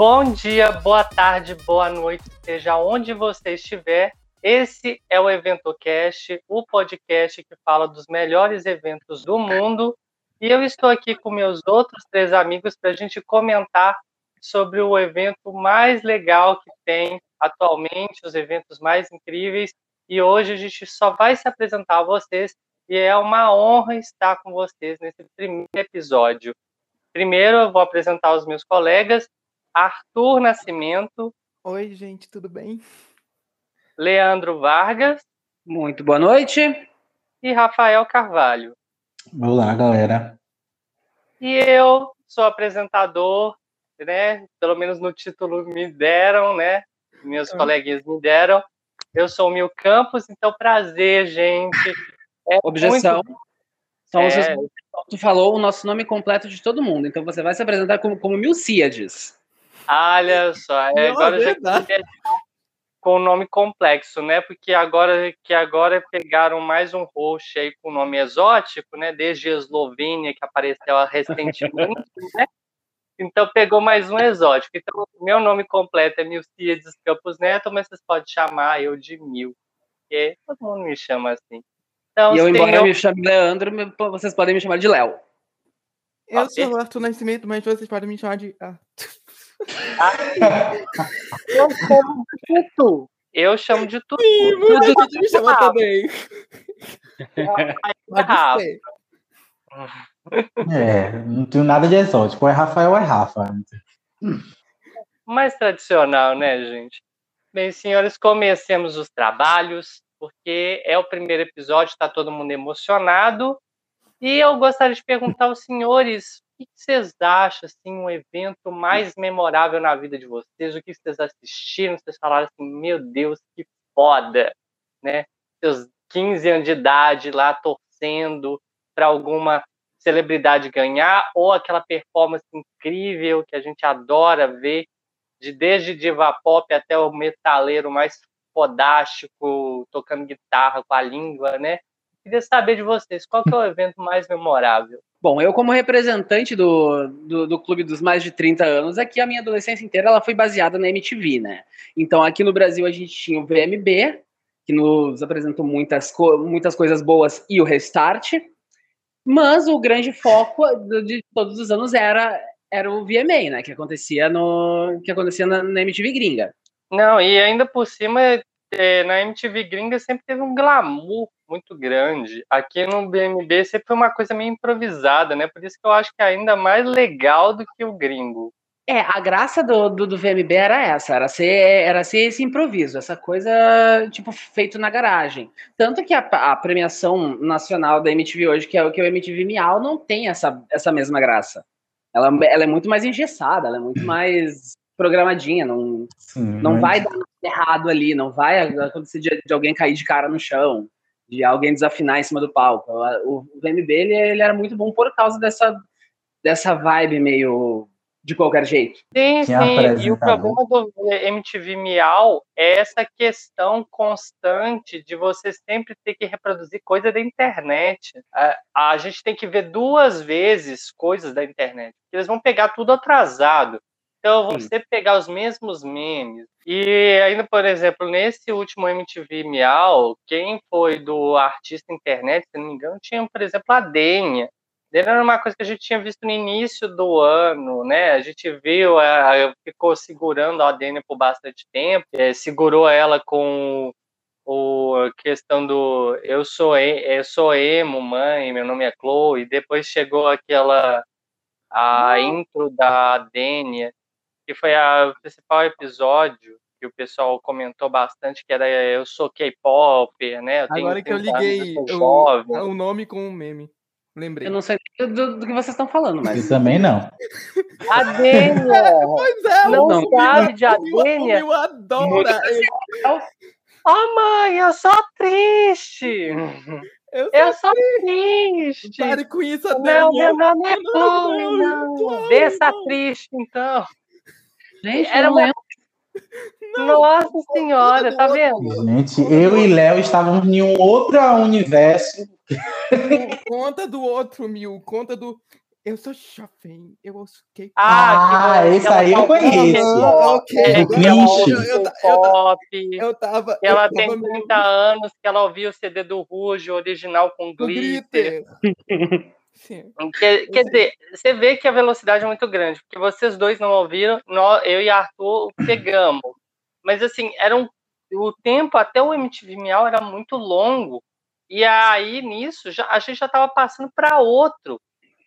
Bom dia, boa tarde, boa noite, seja onde você estiver. Esse é o EventoCast, o podcast que fala dos melhores eventos do mundo. E eu estou aqui com meus outros três amigos para a gente comentar sobre o evento mais legal que tem atualmente, os eventos mais incríveis. E hoje a gente só vai se apresentar a vocês e é uma honra estar com vocês nesse primeiro episódio. Primeiro eu vou apresentar os meus colegas, Arthur Nascimento. Oi, gente, tudo bem? Leandro Vargas. Muito boa noite. E Rafael Carvalho. Olá, galera. E eu sou apresentador, né? Pelo menos no título me deram, né? Meus ah. coleguinhas me deram. Eu sou o Mil Campos, então prazer, gente. É Objeção. Muito... Então, é... tu falou o nosso nome completo de todo mundo, então você vai se apresentar como, como Milcíades. Olha só, é, agora é já com o nome complexo, né? Porque agora que agora pegaram mais um host aí com nome exótico, né? Desde a Eslovênia que apareceu recentemente, né? Então pegou mais um exótico. Então meu nome completo é Milcíades Campos Neto, mas vocês podem chamar eu de Mil, porque todo mundo me chama assim. Então, e eu, embora eu me chame Leandro, vocês podem me chamar de Léo. Eu sou o Arthur Nascimento, mas vocês podem me chamar de Arthur. Eu chamo de tudo. Eu chamo de tudo. Sim, você pode me chamar também. É, não tenho nada de exótico. É Rafael, é Rafa. Mais tradicional, né, gente? Bem, senhores, comecemos os trabalhos, porque é o primeiro episódio, está todo mundo emocionado. E eu gostaria de perguntar aos senhores que vocês acham, assim, um evento mais memorável na vida de vocês? O que vocês assistiram? Vocês falaram assim, meu Deus, que foda, né? Seus 15 anos de idade lá torcendo para alguma celebridade ganhar ou aquela performance incrível que a gente adora ver, de desde diva pop até o metaleiro mais fodástico, tocando guitarra com a língua, né? Queria saber de vocês, qual que é o evento mais memorável? Bom, eu como representante do, do, do, clube dos mais de 30 anos, aqui a minha adolescência inteira ela foi baseada na MTV, né? Então aqui no Brasil a gente tinha o VMB, que nos apresentou muitas, co muitas coisas boas, e o Restart, mas o grande foco de todos os anos era, era o VMA, né? Que acontecia, no, que acontecia na, na MTV gringa. Não, e ainda por cima, é, na MTV gringa sempre teve um glamour muito grande. Aqui no BMB sempre foi uma coisa meio improvisada, né? Por isso que eu acho que é ainda mais legal do que o gringo. É, a graça do, do, do, VMB era essa, era ser, era ser esse improviso, essa coisa, tipo, feito na garagem. Tanto que a, a premiação nacional da MTV hoje, que é o que é o MTV Miau, não tem essa, essa mesma graça. Ela, ela é muito mais engessada, ela é muito mais programadinha, não, Sim, não mas... vai dar errado ali, não vai acontecer de, de alguém cair de cara no chão de alguém desafinar em cima do palco. O, o VMB ele, ele, era muito bom por causa dessa, dessa vibe meio de qualquer jeito. Sim, sim. E o problema do MTV Miau é essa questão constante de você sempre ter que reproduzir coisa da internet. A, a gente tem que ver duas vezes coisas da internet. Eles vão pegar tudo atrasado. Então, você Sim. pegar os mesmos memes. E ainda, por exemplo, nesse último MTV Miau, quem foi do artista internet, se não me engano, tinha, por exemplo, a Denha. Denha era uma coisa que a gente tinha visto no início do ano, né? A gente viu, a, ficou segurando a Denha por bastante tempo, é, segurou ela com o a questão do eu sou eu sou emo, mãe, meu nome é Chloe, depois chegou aquela a intro da Denia que foi a, o principal episódio que o pessoal comentou bastante, que era eu sou K-pop, né? Eu Agora que eu liguei o, o nome com um meme. Lembrei. Eu não sei do, do que vocês estão falando, mas. Eu também não. Adênia! pois é, não, não sabe de Adênia? Eu adoro. Oh, mãe, eu sou triste. Eu sou, eu sou triste. Pare com isso, Adênia. Não, meu nome é não. Desça triste, então. Gente, era uma... Não, Nossa senhora, tá vendo? Gente, eu e Léo estávamos em um outro universo. Conta do outro, Mil. Conta do. Eu sou jovem, eu ouço K-pop. Ah, Ah, que esse aí eu conheço. Ah, ok, É, que ela Ixi. eu, eu, eu, eu tava. que ela eu tem tava 30 anos, que ela ouviu o CD do Ruge original com com glitter. glitter. Sim. Quer, quer dizer, você vê que a velocidade é muito grande, porque vocês dois não ouviram, nós, eu e Arthur pegamos. Mas assim, era um, o tempo até o MTV Miau era muito longo. E aí, nisso, já, a gente já estava passando para outro.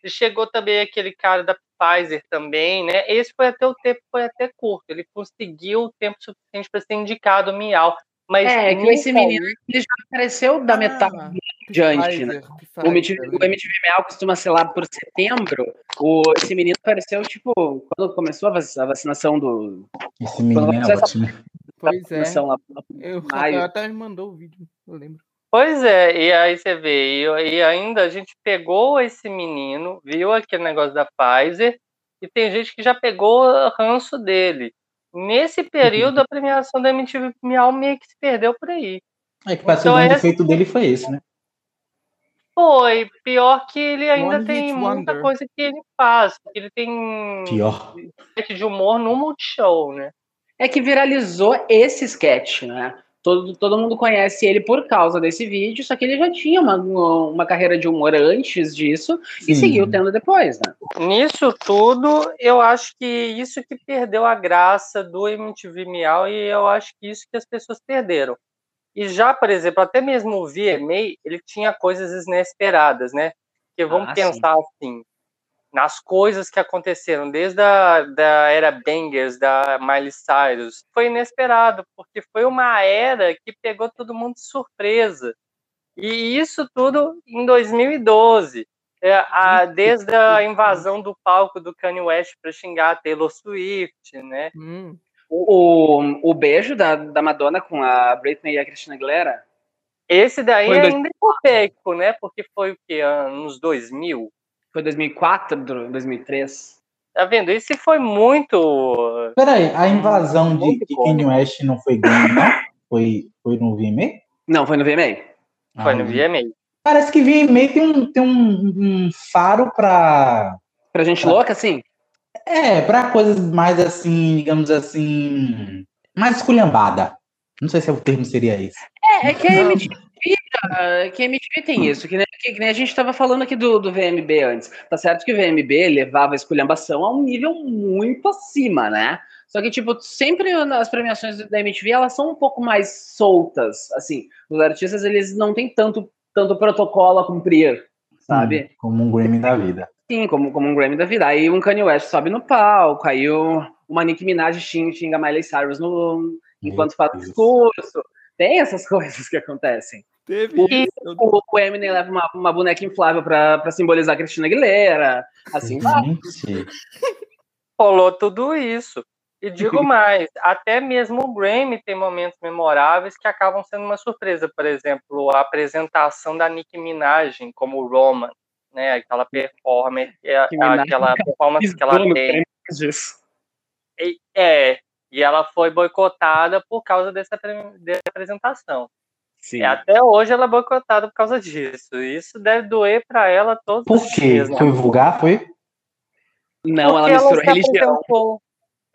E chegou também aquele cara da Pfizer também, né? Esse foi até o tempo, foi até curto. Ele conseguiu o tempo suficiente para ser indicado Miau. Mas É, que esse menino ele já apareceu da Ah, metade diante, né? O MTV, Pfizer. o MTV Meal costuma ser lá por setembro. O, esse menino apareceu, tipo, quando começou a vac- a vacinação do. Esse menino é Essa- ótimo. Pois é. lá, lá Eu, maio. ela até me mandou o vídeo, eu lembro. Pois é, e aí você vê, e, e ainda a gente pegou esse menino, viu aquele negócio da Pfizer, e tem gente que já pegou o ranço dele. Nesse período, a premiação da MTV Miau meio que se perdeu por aí. É que parece Então que o grande essa- defeito dele foi esse, né? Foi, pior que ele ainda One tem muita Wonder. coisa que ele faz, ele tem Pior. sketch de humor no Multishow, né? É que viralizou esse sketch, né? Todo, todo mundo conhece ele por causa desse vídeo, só que ele já tinha uma, uma carreira de humor antes disso e Sim. seguiu tendo depois, né? Nisso tudo, eu acho que isso que perdeu a graça do MTV Miau e eu acho que isso que as pessoas perderam. E já, por exemplo, até mesmo o VMA, ele tinha coisas inesperadas, né? Que vamos Ah, pensar assim, nas coisas que aconteceram desde a da era Bangers, da Miley Cyrus. Foi inesperado, porque foi uma era que pegou todo mundo de surpresa. E isso tudo em 2012. É, a- desde a invasão do palco do Kanye West para xingar a Taylor Swift, né? Hum, O, o, o beijo da, da Madonna com a Britney e a Christina Aguilera Esse daí Foi em dois- ainda é hipotético, né? Porque foi o que? Anos 2000? Foi 2004, 2003. Tá vendo? Esse foi muito. Peraí, a invasão de. Kanye West não foi game, não? Foi, foi no VMA? Não, foi no VMA. Foi Ah, no VMA. Parece que VMA tem um, tem um, um faro pra. Pra gente Ah. louca, assim? É, pra coisas mais assim, digamos assim. Mais esculhambada. Não sei se o termo seria esse. É, é que a Não. MTV, ah, que a MTV tem isso, que nem, que, nem a gente estava falando aqui do, do VMB antes. Tá certo que o VMB levava a esculhambação a um nível muito acima, né? Só que, tipo, sempre as premiações da MTV, elas são um pouco mais soltas, assim. Os artistas, eles não têm tanto, tanto protocolo a cumprir, sabe? Hum, como um Grammy da vida. Sim, como, como um Grammy da vida. Aí um Kanye West sobe no palco, aí o, uma Nicki Minaj xinga, Miley Cyrus no, enquanto faz Deus. discurso. Tem essas coisas que acontecem. Teve O- isso. O, o Eminem leva uma, uma boneca inflável pra, pra simbolizar a Cristina Aguilera. Assim, vai. Rolou tudo isso. E digo mais, até mesmo o Grammy tem momentos memoráveis que acabam sendo uma surpresa. Por exemplo, a apresentação da Nicki Minaj como Roman, né? Aquela performance, é, Minaj aquela performance que ela tem. E- É, e ela foi boicotada por causa dessa, dessa apresentação. Sim. E até hoje ela é boicotada por causa disso. Isso deve doer pra ela todos por os quê? dias. né? Foi vulgar? Foi? Não, ela Porque misturou se religião. apresentou.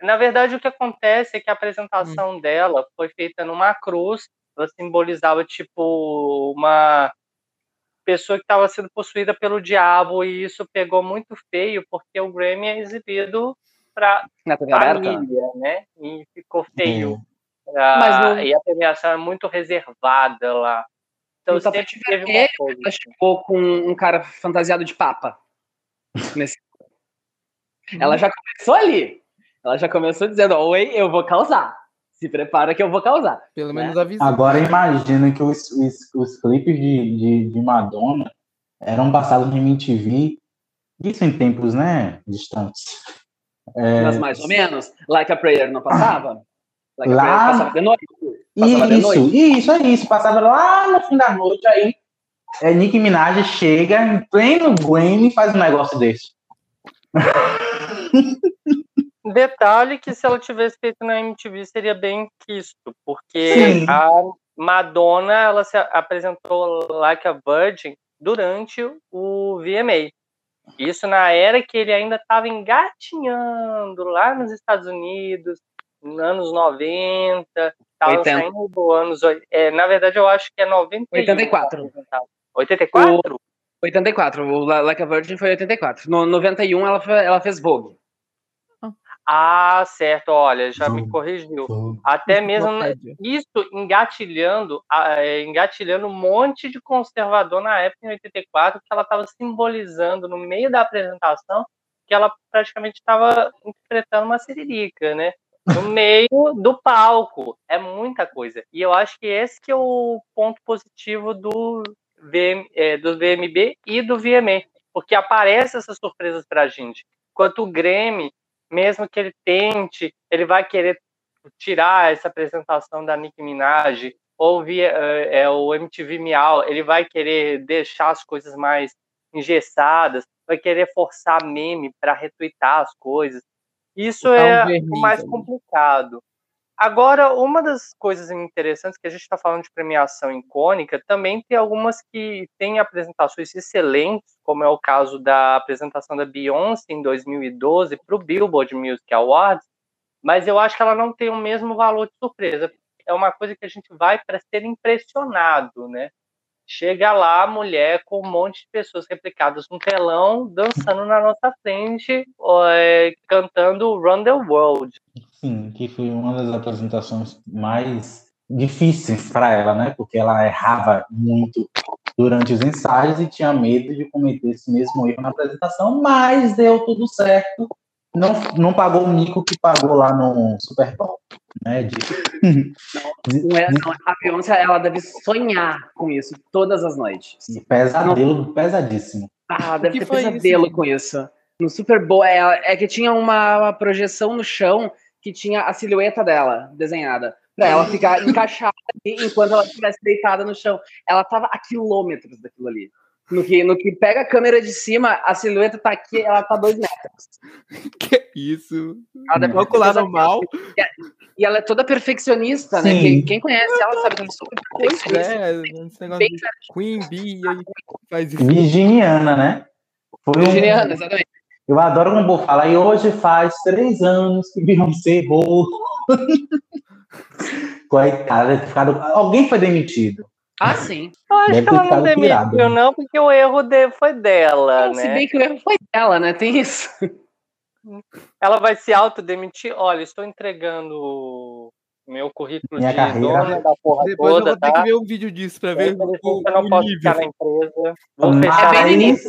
Na verdade, o que acontece é que a Hum. apresentação dela foi feita numa cruz. Ela simbolizava, tipo, uma pessoa que estava sendo possuída pelo diabo. E isso pegou muito feio, porque o Grammy é exibido para TV aberta. família, né? E ficou feio. Ah, não- E a premiação é muito reservada lá. Então No sempre tapete teve uma coisa. Ela chegou com um cara fantasiado de papa. Nesse- Ela já começou ali. Ela já começou dizendo: Oi, eu vou causar. Se prepara que eu vou causar. Pelo né? menos avisou. Agora imagina que os, os, os clipes de, de, de Madonna eram passados no MTV, isso em tempos, né, distantes. É, Mas mais ou menos. Like a Prayer não passava? Lá- passava de noite. Passava de isso, noite. isso, é isso. Passava lá no fim da noite, aí é, Nicki Minaj chega em pleno Grammy e faz um negócio desse. Detalhe que se ela tivesse feito na MTV seria bem quisto, porque Sim. a Madonna ela se apresentou Like a Virgin durante o VMA. Isso na era que ele ainda estava engatinhando lá nos Estados Unidos, anos 90, estava saindo do anos. É, na verdade, eu acho que é 91. 84. 84? O, 84. O Like a Virgin foi 84. No 91 ela, ela fez Vogue. Ah, certo, olha, já me corrigiu. Até mesmo isso engatilhando, é, engatilhando um monte de conservador na época, em 84, que ela estava simbolizando no meio da apresentação que ela praticamente estava interpretando uma siririca, né? No meio do palco. É muita coisa. E eu acho que esse que é o ponto positivo do, VM, é, do VMB e do VMA, porque aparece essas surpresas pra gente. Enquanto o Grêmio mesmo que ele tente, ele vai querer tirar essa apresentação da Nicki Minaj, ou via, é, é, o MTV Miau, ele vai querer deixar as coisas mais engessadas, vai querer forçar meme para retweetar as coisas. Isso é o mais complicado. Agora, uma das coisas interessantes que a gente está falando de premiação icônica, também tem algumas que têm apresentações excelentes, como é o caso da apresentação da Beyoncé em 2012 para o Billboard Music Awards, mas eu acho que ela não tem o mesmo valor de surpresa. É uma coisa que a gente vai para ser impressionado, né? Chega lá a mulher com um monte de pessoas replicadas no telão, dançando na nossa frente, é, cantando Run the World. Sim, que foi uma das apresentações mais difíceis para ela, né? Porque ela errava muito durante os ensaios e tinha medo de cometer esse mesmo erro na apresentação, mas deu tudo certo. Não, não pagou o mico que pagou lá no Super Bowl. Né, de... não, é, não, a Beyoncé, ela deve sonhar com isso todas as noites. E pesadelo, não... pesadíssimo. Ah, deve ter pesadelo isso? com isso. No Super Bowl, é, é que tinha uma, uma projeção no chão que tinha a silhueta dela desenhada para ela ficar encaixada enquanto ela estivesse deitada no chão. Ela estava a quilômetros daquilo ali. No que, no que pega a câmera de cima, a silhueta tá aqui, ela tá dois metros. Que isso? Ela deve calculado mal. E ela é toda perfeccionista, né? Quem, quem, conhece ela sabe que é super perfeccionista. É, esse negócio Bem, de Queen Bee faz isso. Virginiana, né? Foi Virginiana, um... exatamente. Eu adoro quando o povo fala, e hoje faz três anos que Beyoncé errou. Coitada, ficado... alguém foi demitido. Ah, sim. Eu acho Deve que ela não demitiu, pirado, né? não, porque o erro de... foi dela, não, né? Se bem que o erro foi dela, né? Tem isso. Ela vai se autodemitir. Olha, estou entregando meu currículo Minha de carreira. dona da porra Depois toda, eu vou ter tá? que ver um vídeo disso pra ver Eu o, não o posso nível. ficar na empresa. Vou Mas fechar É bem no isso.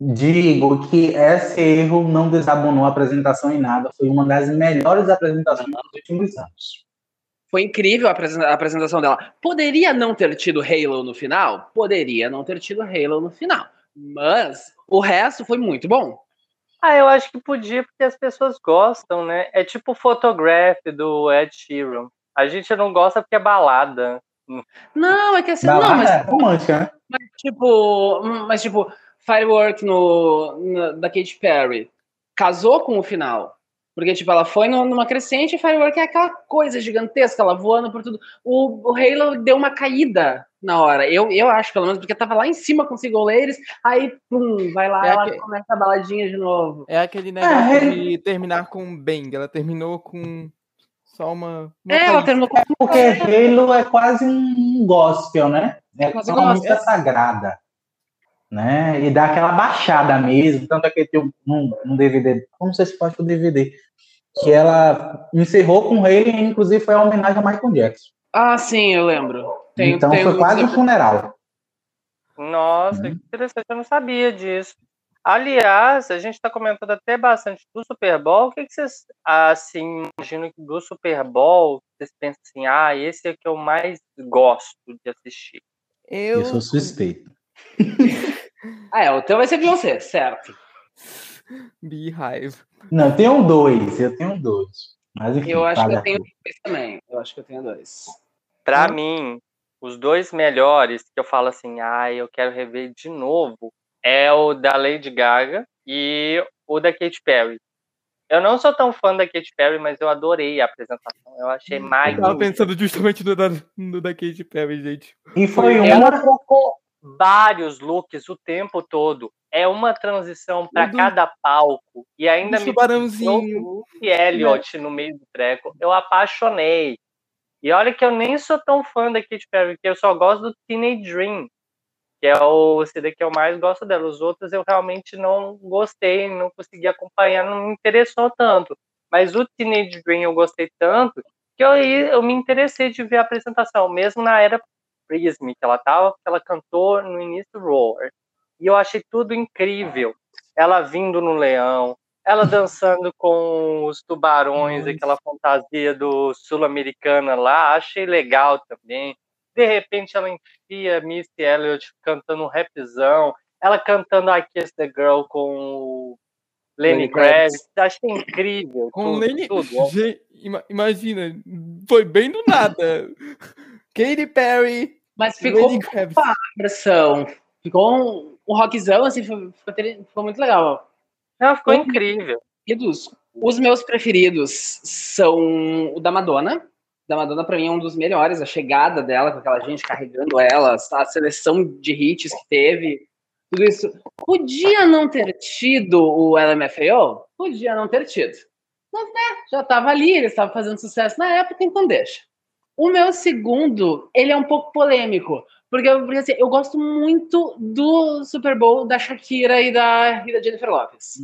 digo que esse erro não desabonou a apresentação em nada. Foi uma das melhores apresentações dos últimos anos. Foi incrível a apresen- a apresentação dela. Poderia não ter tido Halo no final? Poderia não ter tido Halo no final. Mas o resto foi muito bom. Ah, eu acho que podia, porque as pessoas gostam, né? É tipo o Photograph do Ed Sheeran. A gente não gosta porque é balada. Não, é que assim, Balada não, mas, é romântica, né? mas tipo, mas tipo, Firework no, na- da Katy Perry casou com o final. Porque, tipo, ela foi numa crescente e Firework é aquela coisa gigantesca, ela voando por tudo. O, o Halo deu uma caída na hora. Eu, eu acho, pelo menos, porque tava lá em cima com Single Ladies, aí, pum, vai lá, É ela que- começa a baladinha de novo. É aquele negócio É. de terminar com um bang. Ela terminou com só uma. uma É, ela terminou com Porque Halo é quase um gospel, né? É Quase uma música sagrada. Né? E dá aquela baixada mesmo. Tanto é que tem um, um, DVD, como sei se pode o DVD, que ela encerrou com ele e inclusive foi uma homenagem a Michael Jackson. Ah, sim, eu lembro. Tem- então tem foi um- quase um funeral. Nossa, que interessante, eu não sabia disso. Aliás, a gente está comentando até bastante do Super Bowl. O que, que vocês, assim, imaginam que do Super Bowl, vocês pensam assim, ah, esse é o que eu mais gosto de assistir? Eu. Eu sou suspeito. Ah, é, o teu vai ser Beyoncé, certo. Beehive. Não, eu tenho dois, eu tenho dois. Mas enfim, Eu acho que eu tenho dois também. Eu acho que eu tenho dois. Para Hum. mim, os dois melhores que eu falo assim, ah, eu quero rever de novo, é o da Lady Gaga e o da Katy Perry. Eu não sou tão fã da Katy Perry, mas eu adorei a apresentação. Eu achei Eu tava magnífico. pensando justamente no da, no da Katy Perry, gente. E foi Ela uma. trocou, vários looks o tempo todo. É uma transição para cada palco. E ainda me tubarãozinho. e Elliot no meio do treco. Eu apaixonei. E olha que eu nem sou tão fã da Katy Perry, porque eu só gosto do Teenage Dream, que é o CD que eu mais gosto dela. Os outros eu realmente não gostei, não consegui acompanhar, não me interessou tanto. Mas o Teenage Dream eu gostei tanto que eu, eu me interessei de ver a apresentação, mesmo na era Prism que ela tava, que ela cantou no início do Roar. E eu achei tudo incrível. Ela vindo no leão, ela dançando com os tubarões, aquela fantasia do sul-americana lá, achei legal também. De repente ela enfia Missy Elliott cantando um rapzão, ela cantando I Kiss the Girl com o Lenny Kravitz, achei incrível. Com tudo, Lenny... tudo. Imagina, foi bem do nada. Katy Perry, mas ficou uma pressão. Ficou um, um rockzão, assim, ficou, ficou muito legal. Não, ficou incrível. Os meus preferidos são o da Madonna. Da Madonna, pra mim, é um dos melhores. A chegada dela, com aquela gente carregando ela, a seleção de hits que teve, tudo isso. Podia não ter tido o LMFAO? Podia não ter tido. Mas, né, já tava ali, ele estava fazendo sucesso na época, então deixa. O meu segundo, ele é um pouco polêmico, porque, porque assim, eu gosto muito do Super Bowl da Shakira e da, e da Jennifer Lopez.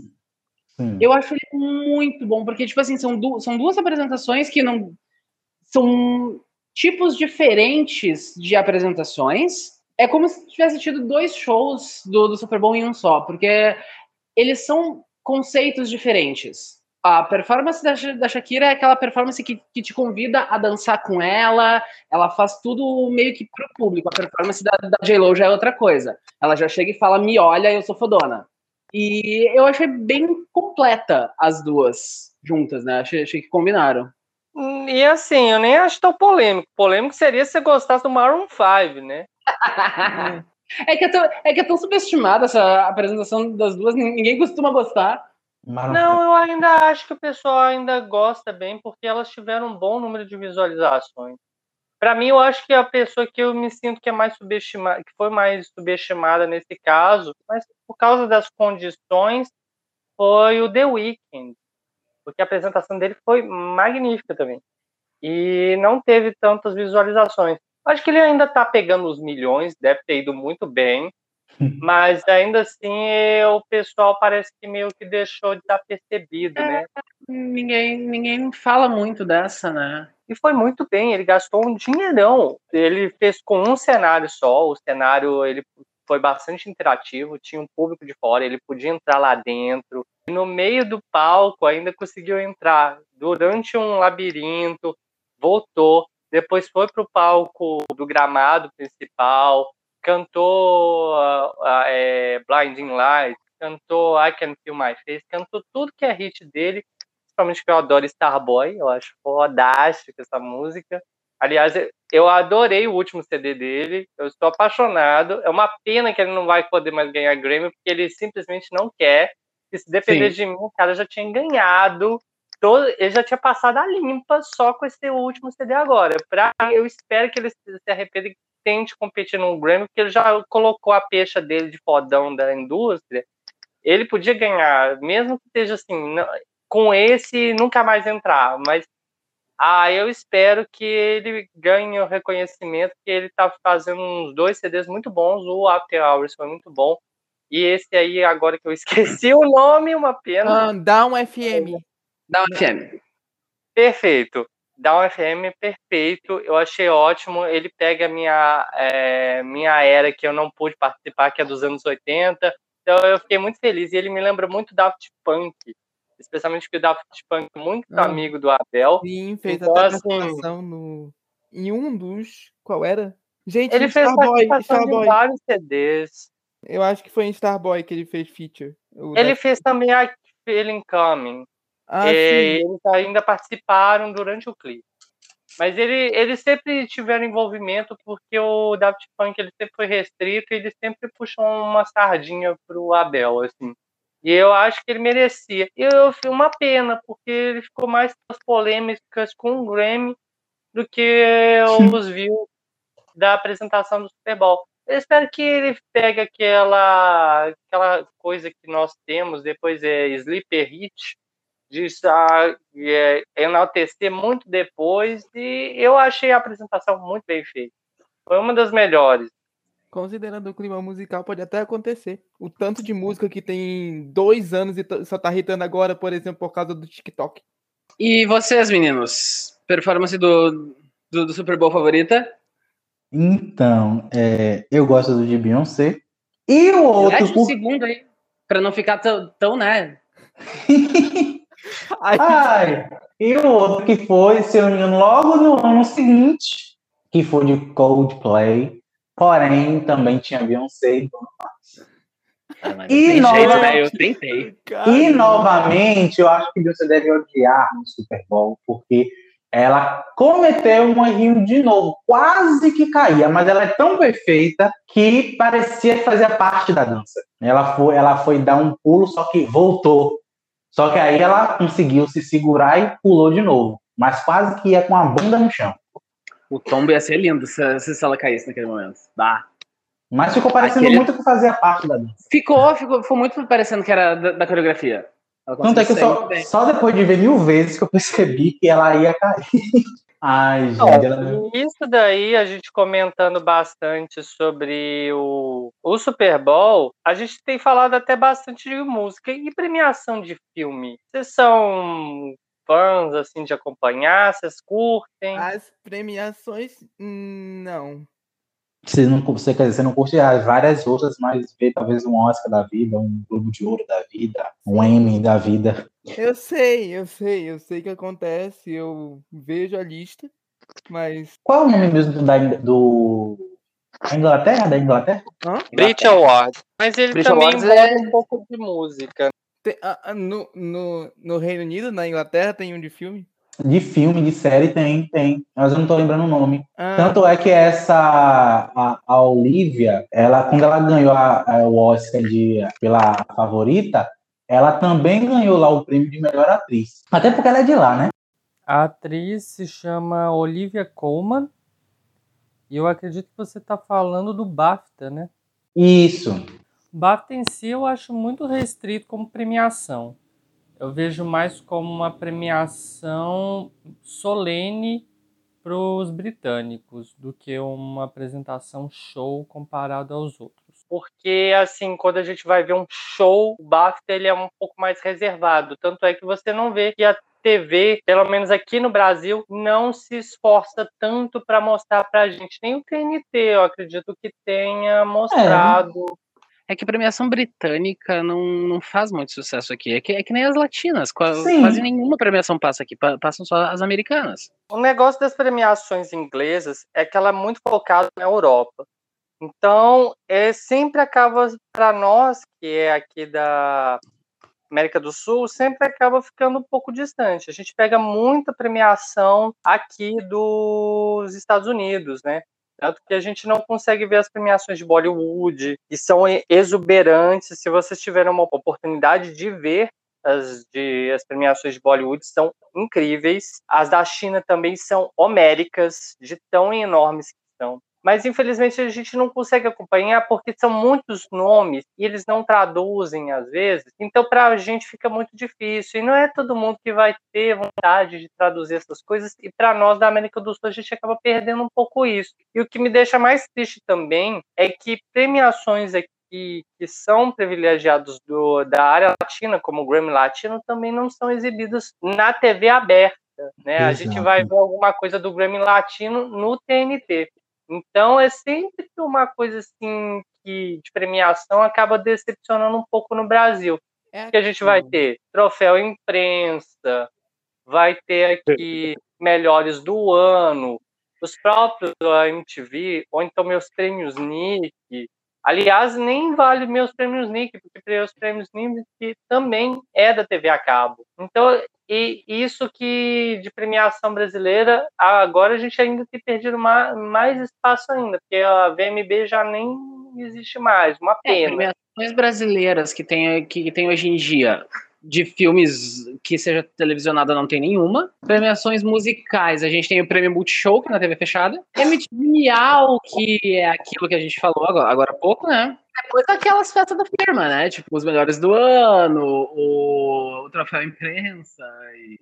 Sim. Eu acho ele muito bom, porque, tipo assim, são, du são duas apresentações que não. São tipos diferentes de apresentações. É como se tivesse tido dois shows do, do Super Bowl em um só, porque eles são conceitos diferentes a performance da, da Shakira é aquela performance que, que te convida a dançar com ela, ela faz tudo meio que pro público. A performance da, da J-Lo já é outra coisa. Ela já chega e fala, me olha, eu sou fodona. E eu achei bem completa as duas juntas, né? Achei, achei que combinaram. Hum, e assim, eu nem acho tão polêmico. Polêmico seria se você gostasse do Maroon 5, né? é, que é, tão, é que é tão subestimada essa apresentação das duas, ninguém costuma gostar. Não, eu ainda acho que o pessoal ainda gosta bem porque elas tiveram um bom número de visualizações. Para mim, eu acho que a pessoa que eu me sinto que é mais subestimada, que foi mais subestimada nesse caso, mas por causa das condições, foi o The Weeknd, porque a apresentação dele foi magnífica também e não teve tantas visualizações. Acho que ele ainda está pegando os milhões, deve ter ido muito bem, mas ainda assim o pessoal parece que meio que deixou de estar percebido, é, né? Ninguém, ninguém fala muito dessa, né? E foi muito bem, ele gastou um dinheirão. Ele fez com um cenário só, o cenário ele foi bastante interativo, tinha um público de fora, ele podia entrar lá dentro. E no meio do palco ainda conseguiu entrar durante um labirinto, voltou, depois foi para o palco do gramado principal, cantou uh, uh, é, Blinding Lights, cantou I Can Feel My Face, cantou tudo que é hit dele, principalmente que eu adoro Starboy, eu acho fodástica essa música. Aliás, eu adorei o último CD dele, eu estou apaixonado. É uma pena que ele não vai poder mais ganhar Grammy, porque ele simplesmente não quer. E se depender Sim. de mim, o cara já tinha ganhado. Todo, ele já tinha passado a limpa só com esse último CD agora. Pra, eu espero que ele se arrependa tente competir no Grammy, porque ele já colocou a pecha dele de fodão da indústria. Ele podia ganhar, mesmo que esteja assim, com esse nunca mais entrar, mas ah, eu espero que ele ganhe o reconhecimento, que ele está fazendo uns dois CDs muito bons, o After Hours foi muito bom, e esse aí, agora que eu esqueci o nome, uma pena. Ah, Down FM. Down FM. Perfeito. Down FM perfeito, eu achei ótimo. Ele pega a minha, é, minha era que eu não pude participar, que é dos anos 80. Então eu fiquei muito feliz. E ele me lembra muito Daft Punk, especialmente porque o Daft Punk é muito ah, amigo do Abel. Sim, fez então, até assim, no... em um dos. Qual era? Gente, ele fez Starboy, Starboy. vários CDs. Eu acho que foi em Starboy que ele fez feature. Ele fez também a Feeling Coming. Ah, é, eles ainda participaram durante o clipe. Mas ele, eles sempre tiveram envolvimento porque o Daft Punk ele sempre foi restrito e eles sempre puxam uma sardinha pro Abel, assim. E eu acho que ele merecia. E eu fui uma pena, porque ele ficou mais nas polêmicas com o Grammy do que os views da apresentação do Super Bowl. Eu espero que ele pegue aquela, aquela coisa que nós temos, depois é Sleeper Hit, de é, enaltecer muito depois, e eu achei a apresentação muito bem feita. Foi uma das melhores. Considerando o clima musical, pode até acontecer. O tanto de música que tem dois anos e só tá hitando agora, por exemplo, por causa do TikTok. E vocês, meninos? Performance do, do, do Super Bowl favorita? Então, é, eu gosto do de Beyoncé. E o outro. Por... um segundo aí, pra não ficar tão, tão né? Ai, e o outro que foi, se eu não me engano, logo no ano seguinte, que foi de Coldplay. Porém, também tinha Beyoncé e Bruno Mars. Ah, e, novamente, né? eu tentei. e novamente, eu acho que Beyoncé deve odiar no Super Bowl, porque ela cometeu um erro de novo, quase que caía, mas ela é tão perfeita que parecia fazer parte da dança. Ela foi, ela foi dar um pulo, só que voltou. Só que aí ela conseguiu se segurar e pulou de novo, mas quase que ia com a bunda no chão. O tombo ia ser lindo se, se ela caísse naquele momento. Bah. Mas ficou parecendo Aquele... muito que fazia parte da dança. Ficou, ficou, ficou muito parecendo que era da, da coreografia. Tanto é que só, só depois de ver mil vezes que eu percebi que ela ia cair. Ai, gente. ela... Isso daí, a gente comentando bastante sobre o, o Super Bowl, a gente tem falado até bastante de música e premiação de filme. Vocês são fãs, assim, de acompanhar? Vocês curtem? As premiações, não. Você não, você, quer dizer, você não curte as várias outras, mas vê talvez um Oscar da vida, um Globo de Ouro da vida, um Emmy da vida. Eu sei, eu sei, eu sei que acontece, eu vejo a lista, mas. Qual é o nome mesmo da, do. Da Inglaterra? Da Inglaterra? Hã? Brit Award. Mas ele Brit também envolve é... um pouco de música. Tem, ah, no, no, no Reino Unido, na Inglaterra, tem um de filme? De filme, de série, tem, tem. Mas eu não tô lembrando o nome. Ah. Tanto é que essa, a, a Olivia, ela, quando ela ganhou a, a, o Oscar de, pela favorita, ela também ganhou lá o prêmio de melhor atriz. Até porque ela é de lá, né? A atriz se chama Olivia Colman. E eu acredito que você está falando do BAFTA, né? Isso. BAFTA em si eu acho muito restrito como premiação. Eu vejo mais como uma premiação solene para os britânicos do que uma apresentação show comparado aos outros. Porque, assim, quando a gente vai ver um show, o BAFTA ele é um pouco mais reservado. Tanto é que você não vê que a TV, pelo menos aqui no Brasil, não se esforça tanto para mostrar para a gente. Nem o TNT, eu acredito que tenha mostrado. É é que a premiação britânica não, não faz muito sucesso aqui. É que, é que nem as latinas. Quase, quase nenhuma premiação passa aqui. Passam só as americanas. O negócio das premiações inglesas é que ela é muito focada na Europa. Então, é, sempre acaba, para nós, que é aqui da América do Sul, sempre acaba ficando um pouco distante. A gente pega muita premiação aqui dos Estados Unidos, né? Tanto que a gente não consegue ver as premiações de Bollywood, que são exuberantes. Se vocês tiverem uma oportunidade de ver as, de, as premiações de Bollywood, são incríveis. As da China também são homéricas, de tão enormes que são mas infelizmente a gente não consegue acompanhar porque são muitos nomes e eles não traduzem às vezes, então para a gente fica muito difícil e não é todo mundo que vai ter vontade de traduzir essas coisas e para nós da América do Sul a gente acaba perdendo um pouco isso. E o que me deixa mais triste também é que premiações aqui que, que, são privilegiados do, da área latina, como o Grammy Latino, também não são exibidos na TV aberta. Né? A gente vai ver alguma coisa do Grammy Latino no TNT. Então é sempre uma coisa assim que de premiação acaba decepcionando um pouco no Brasil. É que a gente vai ter troféu imprensa, vai ter aqui melhores do ano, os próprios da MTV, ou então meus prêmios Nick. Aliás, nem vale meus prêmios Nick, porque os prêmios Nick também é da TV a cabo. Então, e isso que de premiação brasileira, agora a gente ainda tem perdido mais, mais espaço ainda, porque a VMB já nem existe mais, uma é, pena. É, premiações brasileiras que tem, que tem hoje em dia, de filmes que seja televisionada não tem nenhuma. Premiações musicais, a gente tem o prêmio Multishow, que é na TV fechada. MTV Miau, que é aquilo que a gente falou agora, agora há pouco, né? Depois aquelas festas da firma, né? Tipo, os melhores do ano, o, o troféu imprensa e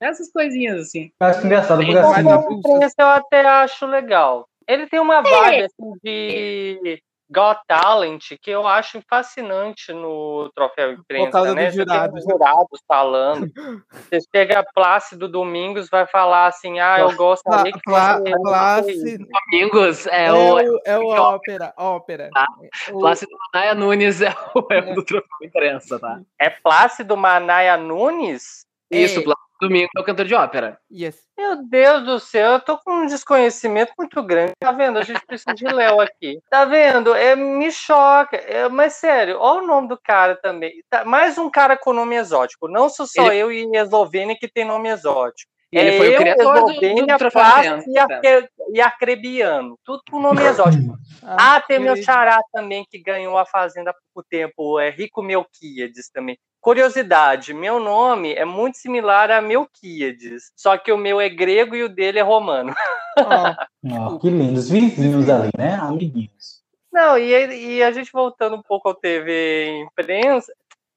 essas coisinhas assim. Eu acho engraçado, porque O assim, troféu imprensa eu até acho legal. Ele tem uma vibe assim, de Got Talent que eu acho fascinante no troféu imprensa, causa né? dos Você tem jurados. os jurados falando. Você chega Plácido Domingos, vai falar assim: ah, eu gostaria que Plá- você. Plácido Domingos é, é, o. o, é o ópera, ópera. Tá. O- Plácido Manaia Nunes é o, é o do troféu imprensa, tá? É Plácido Manaia Nunes? Isso, É. Plácido Domingos é o cantor de ópera. Yes. Meu Deus do céu, eu tô com um desconhecimento muito grande. Tá vendo? A gente precisa de Léo aqui. Tá vendo? É, me choca. É, mas sério, olha o nome do cara também. Tá, mais um cara com nome exótico. Não sou só eu e Eslovênia que tem nome exótico. E ele é foi o eu, criador do, do troféu Plácido imprensa. e, Arque- e Arcrebiano. Tudo com nome exótico. Ah, tem meu xará também que ganhou a Fazenda há pouco tempo, é Rico Melquíades também. Curiosidade, meu nome é muito similar a Melquíades, só que o meu é grego e o dele é romano. Ó, que lindos, vizinhos ali, né? Amiguinhos. Não, e, e a gente voltando um pouco ao TV Imprensa,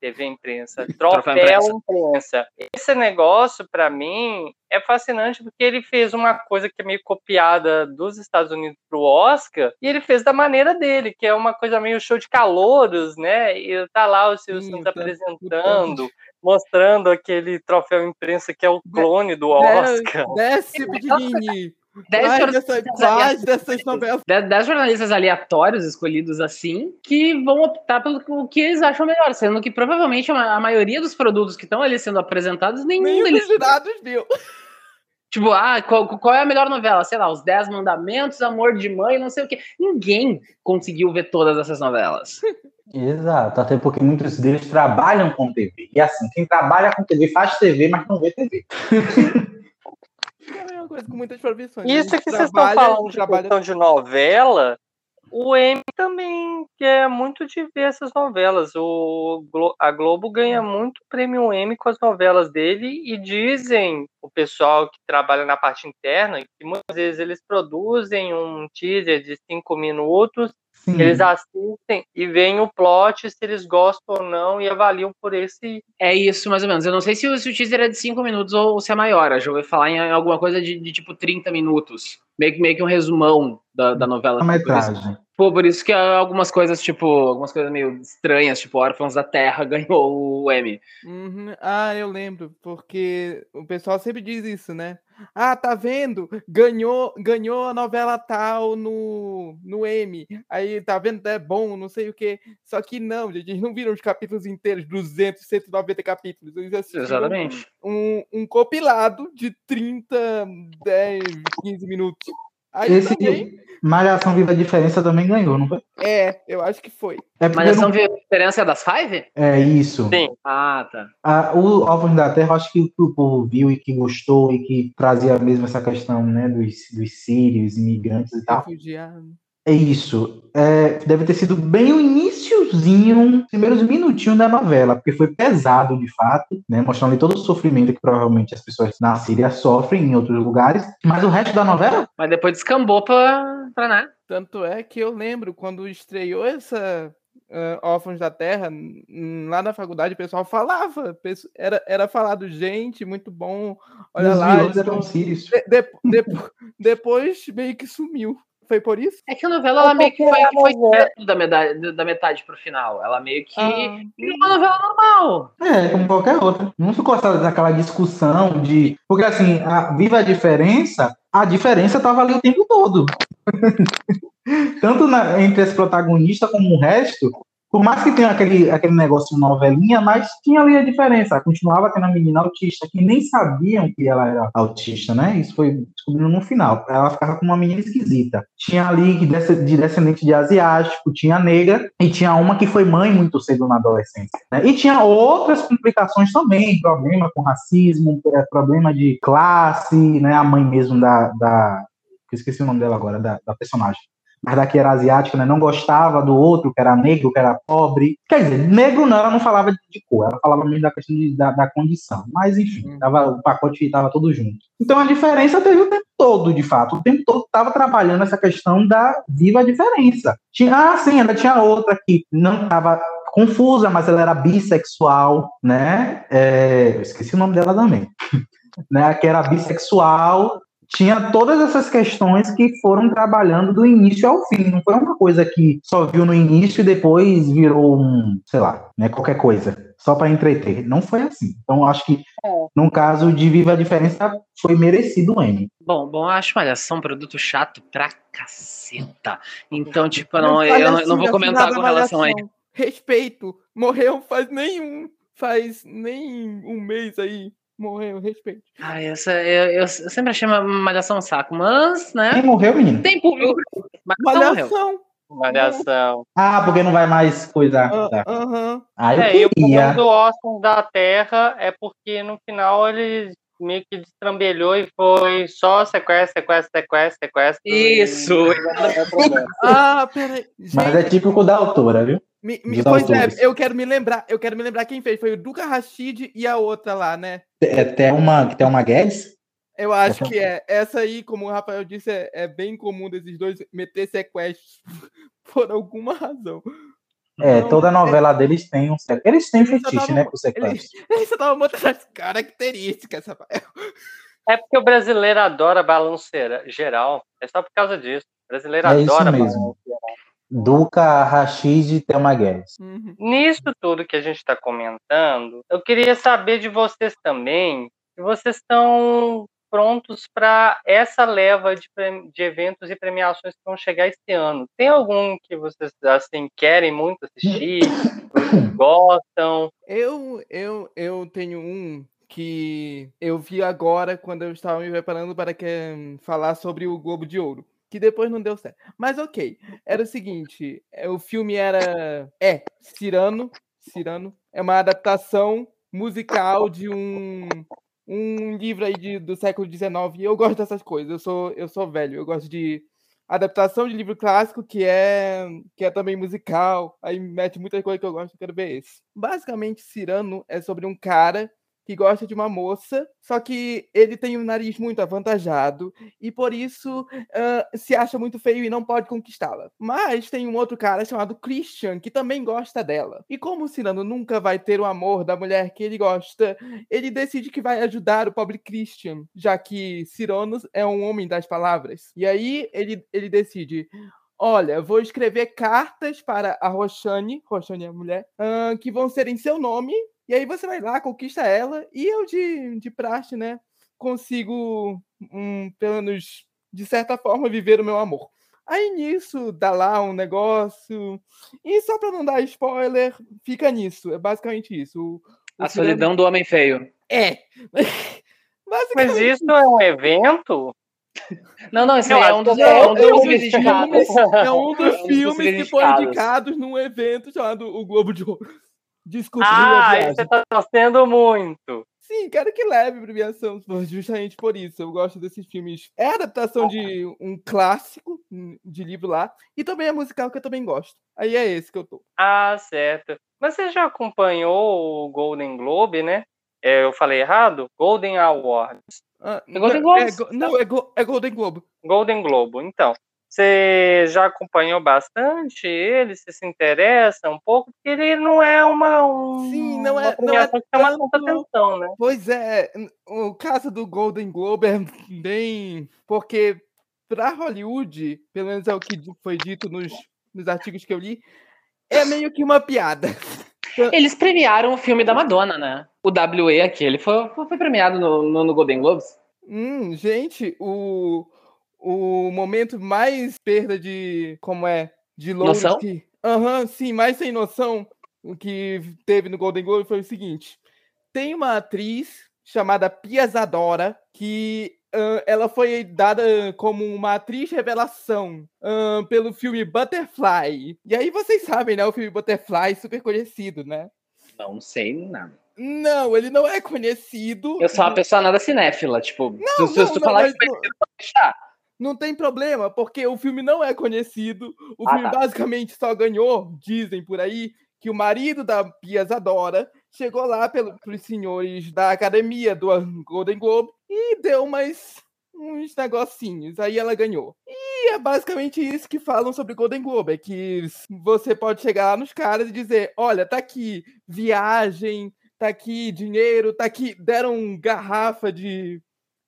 TV Imprensa, Troféu Imprensa. Esse negócio, para mim, é fascinante porque ele fez uma coisa que é meio copiada dos Estados Unidos pro Oscar, e ele fez da maneira dele, que é uma coisa meio show de calouros, né? E tá lá o Silvio Santos apresentando, mostrando aquele troféu imprensa que é o clone do Oscar. Desce, pequenininho. Dez Quais jornalistas dessas novelas? Dez, dez jornalistas aleatórios escolhidos assim que vão optar pelo o que eles acham melhor, sendo que provavelmente a, maioria dos produtos que estão ali sendo apresentados, nenhum Nenhum deles. jurados viu. Tipo, ah, qual, qual é a melhor novela? Sei lá, Os Dez Mandamentos, Amor de Mãe, não sei o quê. Ninguém conseguiu ver todas essas novelas. Exato, até porque muitos deles trabalham com TV. E assim, quem trabalha com TV faz TV, mas não vê TV. É uma coisa com muitas profissões. Isso A que vocês estão trabalha- falando de questão de novela, o M também quer muito de ver essas novelas. O, a Globo ganha muito prêmio M com as novelas dele e dizem o pessoal que trabalha na parte interna que muitas vezes eles produzem um teaser de cinco minutos, Sim. eles assistem e veem o plot se eles gostam ou não e avaliam por esse. É isso, mais ou menos. Eu não sei se o, se o teaser é de 5 minutos ou se é maior. Eu já ouvi falar em alguma coisa de, de, tipo 30 minutos. Meio que, meio que um resumão da, da novela. A Por isso- metragem. Pô, por isso que algumas coisas, tipo, algumas coisas meio estranhas, tipo, Órfãos da Terra ganhou o M. Uhum. Ah, eu lembro, porque o pessoal sempre diz isso, né? Ah, tá vendo? Ganhou, ganhou a novela tal no, no M. Aí, tá vendo? É bom, não sei o quê. Só que não, gente, eles não viram os capítulos inteiros, 200, 190 capítulos. Eles assistiram Exatamente. um, um compilado de 30, 10, 15 minutos. Aí Esse também, Malhação Viva a Diferença também ganhou, não foi? é, eu acho que foi. É porque Mas essa não- diferença é das Five? É isso. Sim. Ah, tá. Ah, o Ovos da Terra, eu acho que o que o povo viu e que gostou e que trazia mesmo essa questão né, dos, dos sírios, imigrantes e tal. Refugiado. É isso. É, deve ter sido bem o iníciozinho, os primeiros minutinhos da novela, porque foi pesado de fato, né? Mostrando ali todo o sofrimento que provavelmente as pessoas na Síria sofrem em outros lugares. Mas o resto da novela, Mas depois descambou pra, pra né? Tanto é que eu lembro quando estreou essa ah, Órfãos da Terra, lá na faculdade o pessoal falava, era, era falado, gente, muito bom, olha os lá. vilões eles eram vão-" sírios. De- de- depo- depois meio que sumiu. Foi por isso? É que a novela, ela É meio que foi, que foi direto da metade, da metade pro final. Ela meio que Ah, uma novela normal. É, como qualquer outra. Não ficou essa- daquela discussão de. Porque assim, a Viva a Diferença, a diferença estava ali o tempo todo. Tanto na- entre esse protagonista como o resto, por mais que tenha aquele, aquele negócio novelinha, mas tinha ali a diferença. Continuava tendo a menina autista, que nem sabiam que ela era autista, né? Isso foi descobrindo no final. Ela ficava com uma menina esquisita. Tinha ali de descendente de asiático, tinha negra, e tinha uma que foi mãe muito cedo na adolescência. né? E tinha outras complicações também, problema com racismo, é, problema de classe, né? A mãe mesmo da. da esqueci o nome dela agora, da, da personagem. Mas daqui era asiática, né? Não gostava do outro, que era negro, que era pobre. Quer dizer, negro não, ela não falava de cor, ela falava mesmo da questão de, da, da, condição. Mas, enfim, uhum. tava, o pacote estava todo junto. Então a diferença teve o tempo todo, de fato. O tempo todo estava trabalhando essa questão da viva diferença. Tinha, ah, sim, ainda tinha outra que não estava confusa, mas ela era bissexual, né? É, esqueci o nome dela também. né? Que era bissexual, tinha todas essas questões que foram trabalhando do início ao fim. Não foi uma coisa que só viu no início e depois virou um, sei lá, né, qualquer coisa, só para entreter. Não foi assim. Então, acho que é. no caso de Viva a Diferença, foi merecido o M. Bom, bom, acho malhação um produto chato pra caceta. Então, tipo, não, eu não, não vou comentar com relação a ele respeito. Morreu faz nenhum, faz nem um mês aí. Morreu, respeito. Ai, essa, eu, eu, eu sempre achei uma malhação um saco, mas, né? Quem morreu, menino? Tem público. Malhação. Malhação. Ah, porque não vai mais coisa. Uh, tá. uh -huh. Ah, eu é, e o problema do Austin da Terra é porque no final ele meio que destrambelhou e foi só sequestro, sequestro, sequestro, sequestro. Isso! E... ah, peraí. Mas é típico da autora, viu? Me, me, pois é, eu quero me lembrar, eu quero me lembrar quem fez. Foi o Duca Rashid e a outra lá, né? É até uma, tem uma Guedes? Eu acho que é. Essa aí, como o Rafael disse, é, é bem comum desses dois meter sequestros por alguma razão. É, então, toda novela é, deles tem um sequestro. Eles têm fetiche, tava, né, pro sequestro. Eles, eles só estavam mostrando as características, Rafael. É porque o brasileiro adora balanceira geral. É só por causa disso. O brasileiro é adora isso mesmo. Duca, Rashid e Thelma Guedes. Uhum. Nisso tudo que a gente está comentando, eu queria saber de vocês também se vocês estão prontos para essa leva de, de, eventos e premiações que vão chegar esse ano. Tem algum que vocês assim querem muito assistir, gostam? Eu, eu, eu tenho um que eu vi agora quando eu estava me preparando para que, falar sobre o Globo de Ouro que depois não deu certo. Mas ok, era o seguinte, é, o filme era é Cirano, Cirano é uma adaptação musical de um um livro aí de, do século XIX. Eu gosto dessas coisas. Eu sou eu sou velho. Eu gosto de adaptação de livro clássico que é que é também musical. Aí mete muita coisa que eu gosto. Eu quero ver esse. Basicamente, Cirano é sobre um cara que gosta de uma moça, só que ele tem um nariz muito avantajado e por isso uh, se acha muito feio e não pode conquistá-la. Mas tem um outro cara chamado Christian que também gosta dela. E como o Cirano nunca vai ter o amor da mulher que ele gosta, ele decide que vai ajudar o pobre Christian, já que Cyrano é um homem das palavras. E aí ele, ele decide. Olha, vou escrever cartas para a Roxane, Roxane é a mulher, uh, que vão ser em seu nome e aí você vai lá, conquista ela, e eu, de, de praxe, né, consigo, um, pelo menos, de certa forma, viver o meu amor. Aí nisso dá lá um negócio. E só para não dar spoiler, fica nisso. É basicamente isso. O, o a solidão do homem feio. É. Mas isso é um evento? Não, não, isso é, um dos, é, um dos, é um dos filmes que foram indicados num evento chamado o Globo de Ouro. Desculpa. Ah, você tá torcendo muito. Sim, quero que leve premiação, justamente por isso. Eu gosto desses filmes. É adaptação de um clássico de livro lá, e também é musical que eu também gosto. Aí é esse que eu tô. Ah, certo. Mas você já acompanhou o Golden Globe, né? É, eu falei errado? Golden Awards. Ah, é Golden Globe? É, não, é, Go, é Golden Globe. Golden Globe, então. Você já acompanhou bastante ele? Você se interessa um pouco? Porque ele não é uma. Um, Sim, não é. Não é que chama tanta atenção, né? Pois é. O caso do Golden Globe é bem. Porque para Hollywood, pelo menos é o que foi dito nos, nos artigos que eu li, é meio que uma piada. Eles premiaram o filme da Madonna, né? O WE aquele foi, foi premiado no, no, no Golden Globes. Hum, gente, o o momento mais perda de. Como é? De louros noção? que. Aham, uhum, sim, mais sem noção que teve no Golden Globe foi o seguinte: tem uma atriz chamada Pia Zadora que uh, ela foi dada como uma atriz revelação uh, pelo filme Butterfly. E aí vocês sabem, né? O filme Butterfly super conhecido, né? Não sei nada. Não, ele não é conhecido. Eu sou uma pessoa nada cinéfila, tipo, não, se, não, se tu falar isso, não, deixar. Não tem problema, porque o filme não é conhecido. O Ah, filme tá. basicamente só ganhou, dizem por aí, que o marido da Pia Zadora chegou lá pelo, pros senhores da academia do Golden Globe e deu umas, uns negocinhos. Aí ela ganhou. E é basicamente isso que falam sobre Golden Globe: é que você pode chegar lá nos caras e dizer: olha, tá aqui viagem, tá aqui dinheiro, tá aqui. Deram garrafa de,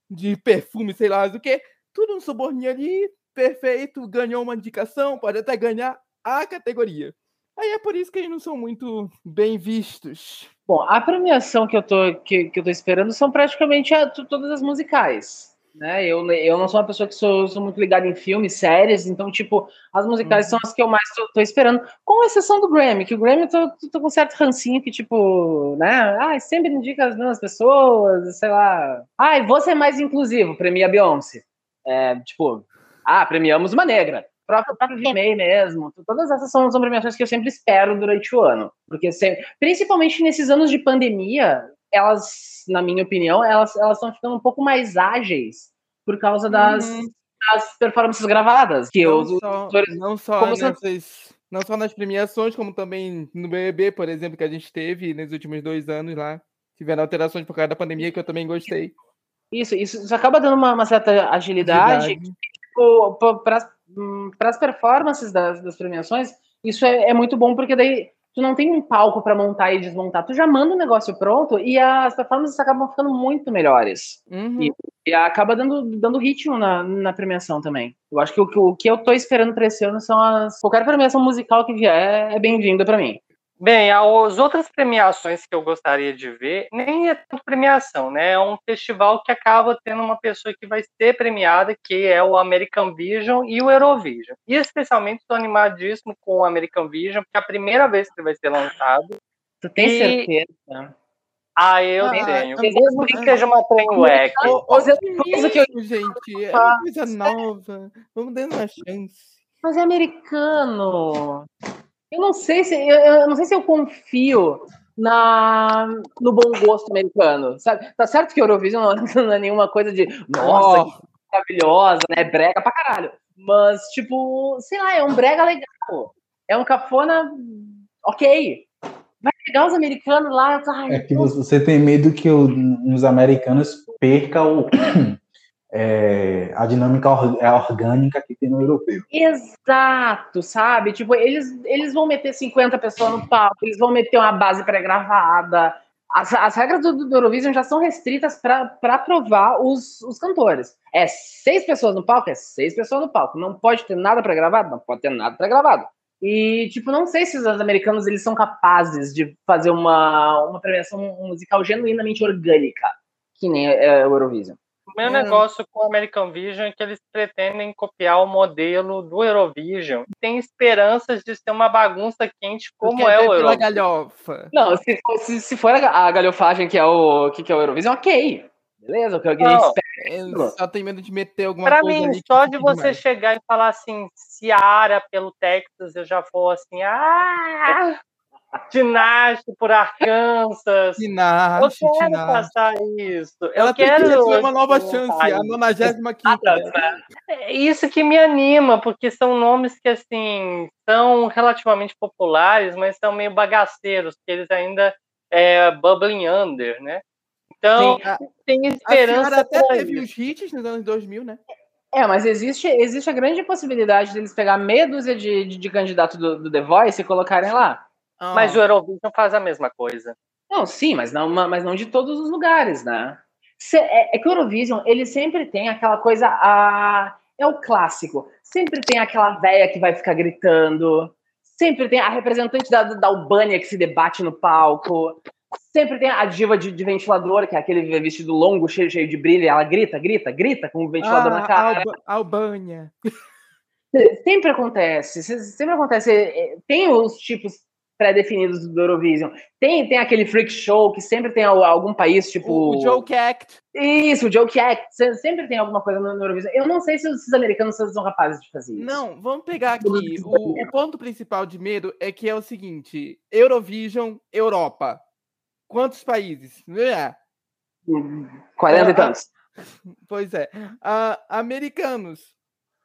de perfume, sei lá o que. Tudo um suborninho ali, perfeito, ganhou uma indicação, pode até ganhar a categoria. Aí é por isso que eles não são muito bem vistos. Bom, a premiação que eu tô, que, que eu tô esperando são praticamente a- to- todas as musicais. Né? Eu, eu não sou uma pessoa que sou, sou muito ligada em filmes, séries, então, tipo, as musicais Uhum. são as que eu mais tô, tô esperando, com exceção do Grammy, que o Grammy eu tô, tô, tô com um certo rancinho que, tipo, né? Ah, sempre indica as mesmas pessoas, sei lá. Ah, e você é mais inclusivo, premia a Beyoncé. É, tipo, ah, premiamos uma negra. Próprio, próprio VMA mesmo. Todas essas são, são premiações que eu sempre espero durante o ano. Porque sempre, principalmente nesses anos de pandemia, elas, na minha opinião, elas elas estão ficando um pouco mais ágeis por causa das, Uhum. das performances gravadas. Que Não os, só, atores- não, só como nessas, não só nas premiações, como também no BBB, por exemplo, que a gente teve nos últimos dois anos lá. Tiveram alterações por causa da pandemia, que eu também gostei. Isso, isso, isso acaba dando uma, uma certa agilidade Verdade. para as performances das, das premiações, isso é, é muito bom, porque daí tu não tem um palco para montar e desmontar, tu já manda o negócio pronto e as performances acabam ficando muito melhores. Uhum. E- E acaba dando, dando ritmo na, na premiação também. Eu acho que o, que- o que eu tô esperando para esse ano são as. Qualquer premiação musical que vier é bem-vinda para mim. Bem, as outras premiações que eu gostaria de ver, nem é tanto premiação, né? É um festival que acaba tendo uma pessoa que vai ser premiada, que é o American Vision e o Eurovision. E especialmente estou animadíssimo com o American Vision, porque é a primeira vez que ele vai ser lançado. Tu tem E- certeza? Ah, eu Ah, tenho. ah, Mesmo que seja uma train wreck. Ô, Mas é otimismo, coisa que eu- gente. É uma coisa nova. Vamos dando uma chance. Mas é americano. Eu não sei se eu, eu não sei se eu confio na no bom gosto americano, sabe? Tá certo que Eurovision não, não é nenhuma coisa de nossa, que maravilhosa, né? Brega pra caralho. Mas tipo, sei lá, é um brega legal. É um cafona ok. Vai pegar os americanos lá, ai, É que você tem medo que os americanos percam o- é, a dinâmica é orgânica que tem no europeu. Exato, sabe? Tipo, eles, eles vão meter 50 pessoas no palco, eles vão meter uma base pré-gravada. As, as regras do, do Eurovision já são restritas para aprovar os, os cantores. É seis pessoas no palco? É seis pessoas no palco. Não pode ter nada pré-gravado? Não pode ter nada pré-gravado. E, tipo, não sei se os americanos eles são capazes de fazer uma, uma premiação musical genuinamente orgânica, que nem é o Eurovision. O meu Hum. negócio com o American Vision é que eles pretendem copiar o modelo do Eurovision. Tem esperanças de ser uma bagunça quente como é ver o Eurovision. galhofa. Não, se for, se, se for a, a galhofagem que é o que, que é o Eurovision, ok. Beleza, o que a gente Não. espera. Eu só tenho medo de meter alguma Pra coisa mim, ali que só de você demais. chegar e falar assim, Ciara pelo Texas, eu já vou assim, ah! Ginástica por Arkansas. Eu Ginástica, quero ginástica. passar isso. Ela eu tem quero que uma nova chance, a isso. 95 dela. É isso que me anima, porque são nomes que, assim, são relativamente populares, mas são meio bagaceiros, que eles ainda é bubbling under, né? Então, Sim, a, tem a esperança senhora até teve isso. os hits nos anos 2000, né? É, mas existe, existe a grande possibilidade deles pegar meia dúzia de, de, de candidato do, do The Voice e colocarem lá. Mas Ah, o Eurovision faz a mesma coisa. Não, sim, mas não, mas não de todos os lugares, né? É, é que o Eurovision, ele sempre tem aquela coisa, a, é o clássico. Sempre tem aquela véia que vai ficar gritando, sempre tem a representante da, da Albânia que se debate no palco, sempre tem a diva de, de ventilador, que é aquele vestido longo, cheio, cheio de brilho, e ela grita, grita, grita com o ventilador na ah, cara. Alba- Albânia. Sempre acontece, se- sempre acontece. é, Tem os tipos pré-definidos do Eurovision. Tem, tem aquele freak show que sempre tem al- algum país, tipo. O, o Joke Act. Isso, o Joke Act. se- Sempre tem alguma coisa no no Eurovision. Eu não sei se os, americanos são capazes de fazer isso. Não, vamos pegar aqui. O, o ponto principal de medo é que é o seguinte: Eurovision, Europa. Quantos países? É, 40 e Ah, tantos. pois é. Ah, americanos.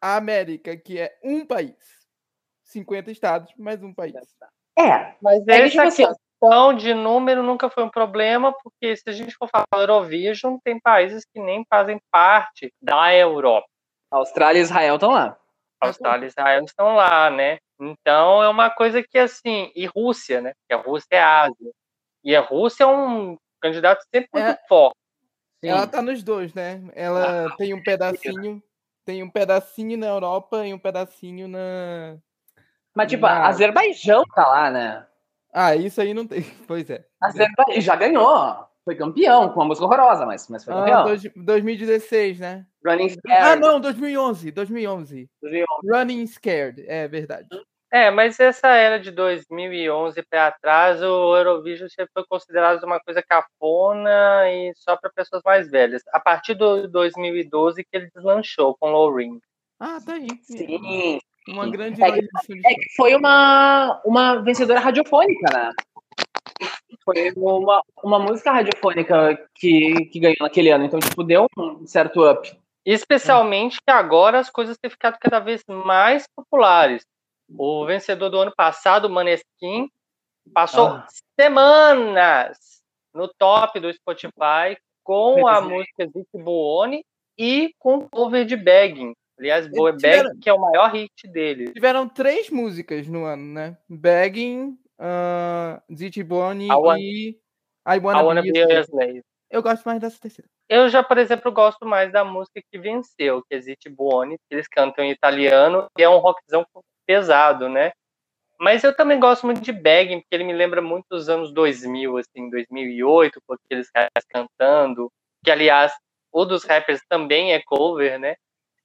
a América, que é um país. 50 estados, mais um país. É, Mas É essa tipo assim, questão de número nunca foi um problema, porque se a gente for falar Eurovision, tem países que nem fazem parte da Europa. Austrália e Israel estão lá. Austrália e Israel estão lá, né? Então é uma coisa que assim, e Rússia, né? Porque a Rússia é Ásia. E a Rússia é um candidato sempre muito É. forte. Ela tá nos dois, né? Ela tem um pedacinho, tem um pedacinho na Europa e um pedacinho na. Mas, tipo, Não. Azerbaijão tá lá, né? Ah, isso aí não tem. Pois é. Azerbaijão já ganhou. Foi campeão, com uma música horrorosa, mas, mas foi Ah, campeão. dois- 2016, né? Running Ah, Scared. não, 2011. 2011. 2011. Running Scared, é verdade. É, mas essa era de 2011 para trás, o Eurovision sempre foi considerado uma coisa cafona e só para pessoas mais velhas. A partir do 2012 que ele deslanchou com Loreen. Ah, tá aí. Sim. Uma grande É É que foi uma, uma vencedora radiofônica, né? Foi uma, uma música radiofônica que, que ganhou naquele ano. Então, tipo, deu um certo up. Especialmente que agora as coisas têm ficado cada vez mais populares. O vencedor do ano passado, o Maneskin, passou Ah. semanas no top do Spotify com a música Zic Buoni e com o cover de Begging. Aliás, Boa tiveram- Begging, que é o maior hit dele. Tiveram três músicas no ano, né? Begging, uh, Ziti Boni I Want- e I Wanna, I Wanna Be, Be a Slave. Slave. Eu gosto mais dessa terceira. Eu já, por exemplo, gosto mais da música que venceu, que é Zitti Buoni, que eles cantam em italiano, e é um rockzão pesado, né? Mas eu também gosto muito de Begging, porque ele me lembra muito dos anos 2000, assim, 2008, com aqueles caras cantando, que, aliás, o dos rappers também é cover, né?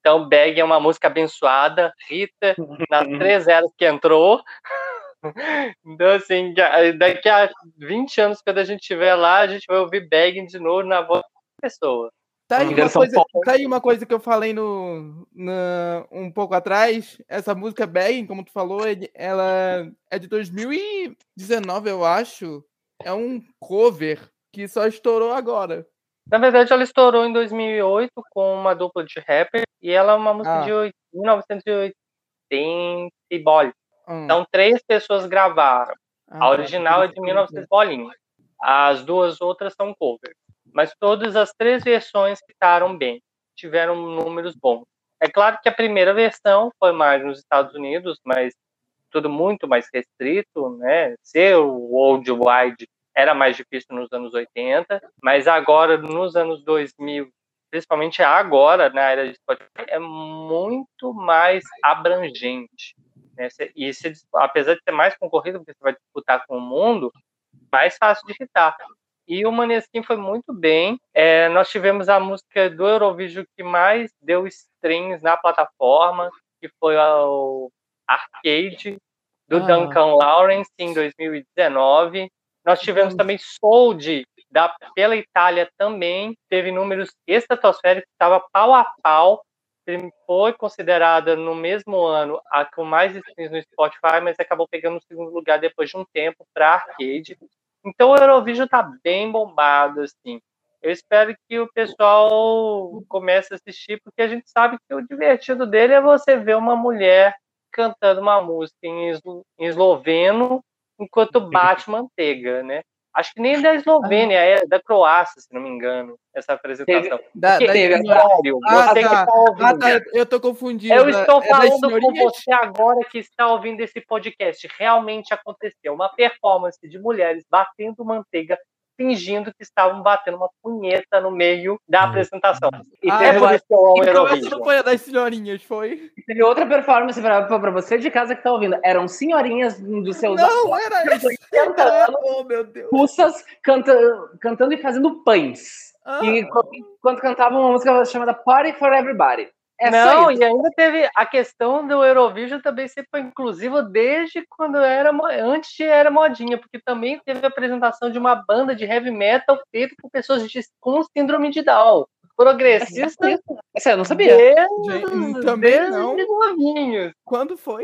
Então, Begging é uma música abençoada, Rita, nas três eras que entrou. Então, assim, daqui a 20 anos, quando a gente estiver lá, a gente vai ouvir Begging de novo na voz da pessoa. Tá aí, uma coisa, tá aí uma coisa que eu falei no, na- um pouco atrás. Essa música Begging, como tu falou, é de- ela é de 2019, eu acho. É um cover que só estourou agora. Na verdade, ela estourou em 2008 com uma dupla de rapper e ela é uma música Ah. de oit- 1980 e bola. Hum, Então, três pessoas gravaram. ah, A tá, original é de 1900 bolinhas. As duas outras são covers. Mas todas as três versões ficaram bem. Tiveram números bons. É claro que a primeira versão foi mais nos Estados Unidos, mas tudo muito mais restrito, né? Ser o worldwide era mais difícil nos anos 80, mas agora, nos anos 2000, principalmente agora, na era de Spotify, é muito mais abrangente. Né? E se, apesar de ser mais concorrido, porque você vai disputar com o mundo, mais fácil de hitar. E o Maneskin foi muito bem. É, nós tivemos a música do Eurovision que mais deu streams na plataforma, que foi o Arcade, do Ah. Duncan Lawrence, em 2019. Nós tivemos Então- também Sold, da, pela Itália também, teve números estratosféricos, estava pau a pau. Foi considerada no mesmo ano a com mais streams no Spotify, mas acabou pegando o segundo lugar depois de um tempo para Arcade. Então o Eurovision tá bem bombado, assim. Eu espero que o pessoal comece a assistir, porque a gente sabe que o divertido dele é você ver uma mulher cantando uma música em esloveno enquanto bate manteiga, né? Acho que nem da Eslovênia, é da Croácia, se não me engano, essa apresentação. Da, Porque, da senhora- sério, Ah, você que tá. tá ouvindo. Ah, tá, eu tô confundindo. Eu da- estou é falando com você agora que está ouvindo esse podcast. Realmente aconteceu uma performance de mulheres batendo manteiga, fingindo que estavam batendo uma punheta no meio da apresentação. E Ah, é eu por isso que eu amo Então Eurovision. foi a das senhorinhas, foi? Teve outra performance pra, pra você de casa que tá ouvindo. Eram senhorinhas do seu Não, era isso. 80 Ah, Oh, meu Deus. russas canta, cantando e fazendo pães. Ah, E quando, quando cantavam uma música chamada Party for Everybody. É Não, e ainda teve a questão do Eurovision também sempre foi inclusiva desde quando era antes de era modinha, porque também teve a apresentação de uma banda de heavy metal feita por pessoas de- com síndrome de Down. Progressista Essa eu não sabia. Desde, também desde não. novinhos. Quando foi?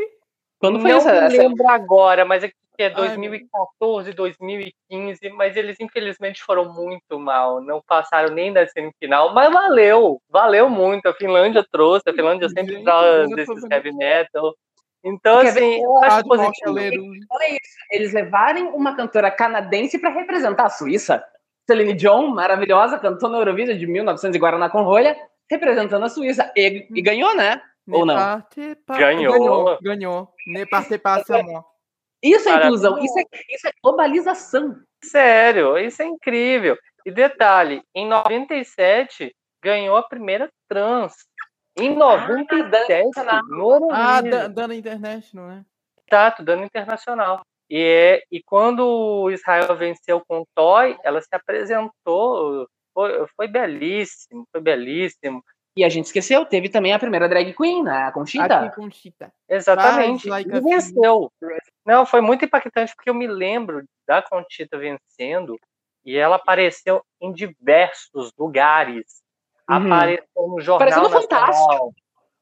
Quando foi não essa? essa- lembro agora, mas é que é 2014, 2015, mas eles infelizmente foram muito mal, não passaram nem da semifinal, mas valeu, valeu muito. A Finlândia trouxe, a Finlândia sempre traz desses heavy metal. Então, assim, eu acho positivo. Eles levarem uma cantora canadense para representar a Suíça. Celine Dion, maravilhosa, cantou no Eurovision de 1900 e Guaraná com rolha, representando a Suíça. E, e ganhou, né? Ou não? Ganhou. Ganhou. Ganhou. Ne participação. Isso é inclusão, isso é, isso é globalização. Sério, isso é incrível. E detalhe, em 97 ganhou a primeira trans. Em 97, ah, no Ah, Dana International, né? Exato, Dana Internacional. E, é, e quando o Israel venceu com o Toy, ela se apresentou, foi, foi belíssimo, foi belíssimo. E a gente esqueceu, teve também a primeira drag queen, né? A Conchita. Aqui, Conchita. Exatamente. Like e venceu. Não, foi muito impactante porque eu me lembro da Conchita vencendo e ela apareceu em diversos lugares. Uhum. Apareceu no Jornal Apareceu no Nacional, Fantástico.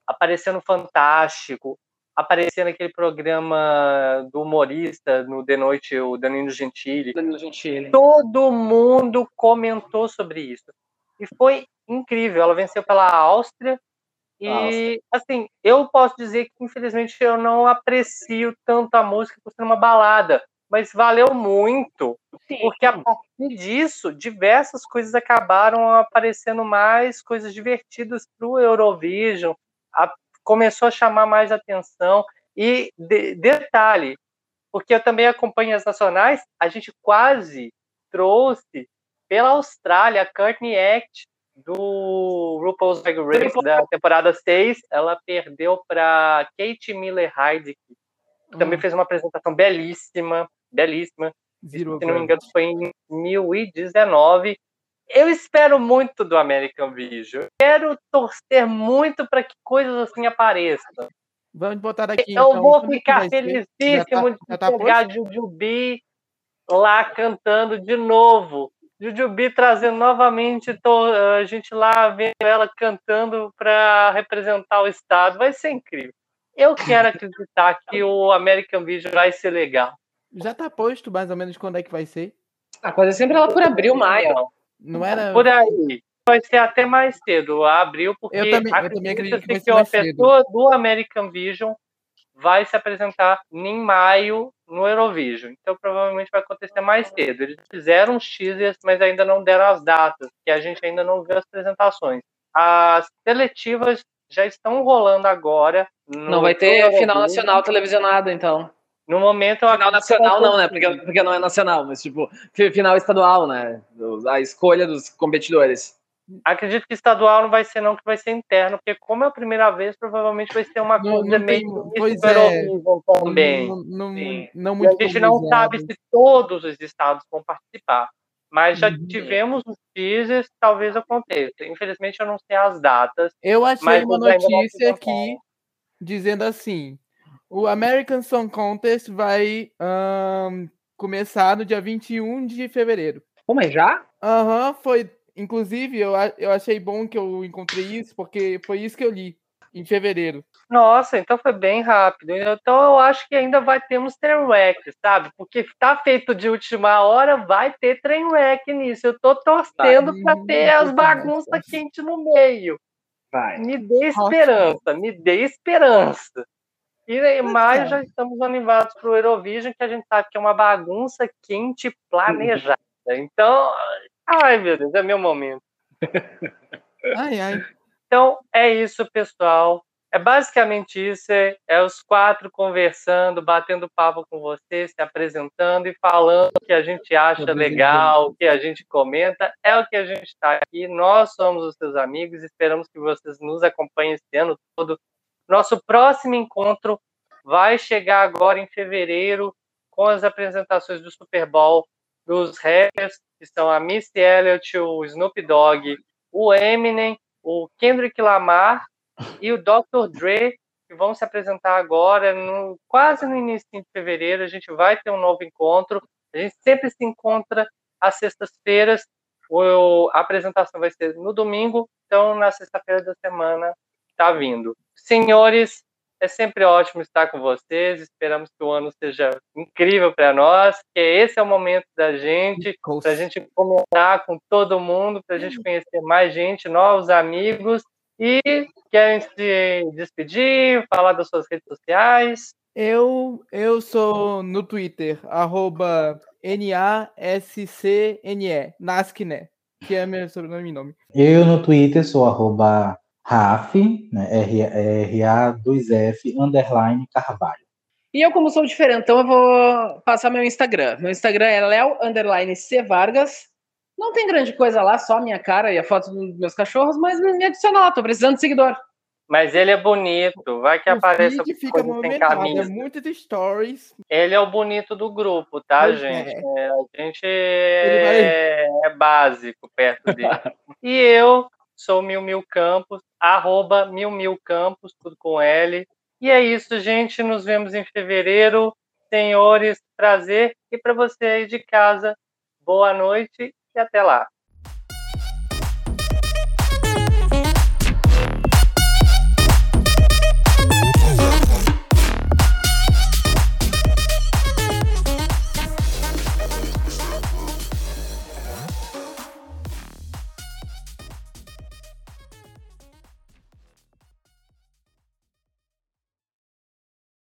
Apareceu no Fantástico. Apareceu naquele programa do humorista no De Noite, o Danilo Gentili. Danilo Gentili. Todo mundo comentou sobre isso. E foi incrível. Ela venceu pela Áustria. E, Áustria. assim, eu posso dizer que, infelizmente, eu não aprecio tanto a música por ser uma balada. Mas valeu muito. Sim. Porque a partir disso, diversas coisas acabaram aparecendo mais, coisas divertidas para o Eurovision. A, começou a chamar mais atenção. E de, detalhe, porque eu também acompanho as nacionais, a gente quase trouxe pela Austrália a Courtney Act do RuPaul's Drag Race da temporada 6, ela perdeu para Kate Miller Heidke, que hum. também fez uma apresentação belíssima, belíssima. Virou Se não me engano, foi em 2019. Eu espero muito do American Vision. Quero torcer muito para que coisas assim apareçam. Vamos botar aqui. Eu então, vou ficar felicíssimo tá, de tá pegar Jujubi lá cantando de novo Jujubi trazendo novamente a gente lá vendo ela cantando para representar o estado. Vai ser incrível. Eu quero acreditar que o American Vision vai ser legal. Já tá posto mais ou menos quando é que vai ser? A coisa é sempre lá por abril, maio. Não era. Por aí. Vai ser até mais cedo, abril, porque eu também, eu também acredito que, vai ser que uma pessoa do American Vision vai se apresentar em maio no Eurovision. Então provavelmente vai acontecer mais cedo. Eles fizeram os teasers, mas ainda não deram as datas, que a gente ainda não viu as apresentações. As seletivas já estão rolando agora. Não vai ter final nacional televisionado, então. No momento. Final nacional não, né? Porque, porque não é nacional, mas tipo, final estadual, né? A escolha dos competidores. Acredito que estadual não vai ser, não, que vai ser interno, porque como é a primeira vez, provavelmente vai ser uma não, coisa não meio pois é, também. Não, não, não muito a gente não sabe se todos os estados vão participar. Mas já uhum. tivemos os teasers, talvez aconteça. Infelizmente eu não sei as datas. Eu achei uma notícia aqui dizendo assim: o American Song Contest vai um, começar no dia 21 de fevereiro. Como é já? Aham, uhum, foi Inclusive, eu, eu achei bom que eu encontrei isso, porque foi isso que eu li em fevereiro. Nossa, então foi bem rápido. Então eu acho que ainda vai ter uns trainwreck, sabe? Porque tá feito de última hora, vai ter trainwreck nisso. Eu tô torcendo para ter as bagunças quentes no meio. Vai. Me dê esperança, me dê esperança. E em maio já estamos animados para o Eurovision, que a gente sabe que é uma bagunça quente planejada. Então, Ai, meu Deus, é meu momento. ai, ai. Então, é isso, pessoal. É basicamente isso, é, é, os quatro conversando, batendo papo com vocês, se apresentando e falando o que a gente acha legal, o que a gente comenta. É o que a gente está aqui. Nós somos os seus amigos, esperamos que vocês nos acompanhem esse ano todo. Nosso próximo encontro vai chegar agora em fevereiro com as apresentações do Super Bowl dos rappers, que são a Missy Elliott, o Snoop Dogg, o Eminem, o Kendrick Lamar e o Dr. Dre, que vão se apresentar agora, no, quase no início de fevereiro. A gente vai ter um novo encontro. A gente sempre se encontra às sextas-feiras. A apresentação vai ser no domingo, então na sexta-feira da semana está vindo. Senhores, É sempre ótimo estar com vocês. Esperamos que o ano seja incrível para nós, que esse é o momento da gente, para a gente comentar com todo mundo, para a gente conhecer mais gente, novos amigos. E querem se despedir, falar das suas redes sociais? Eu, eu sou no Twitter, arroba N-A-S-C-N-E, Naskne, que é meu sobrenome e nome. Eu no Twitter sou arroba Raf, né, R-A-2-F, underline Carvalho. E eu, como sou diferentão, eu vou passar meu Instagram. Meu Instagram é Léo, underline C Vargas. Não tem grande coisa lá, só a minha cara e a foto dos meus cachorros, mas me adiciona lá, tô precisando de seguidor. Mas ele é bonito, vai que o apareça fica sem camisa. É muitas stories. Ele é o bonito do grupo, tá, pois gente? É. É, a gente é, é básico perto dele. e eu sou Mil Mil Campos, arroba Mil Mil Campos, tudo com L. E é isso, gente. Nos vemos em fevereiro. Senhores, prazer. E para você aí de casa, boa noite e até lá.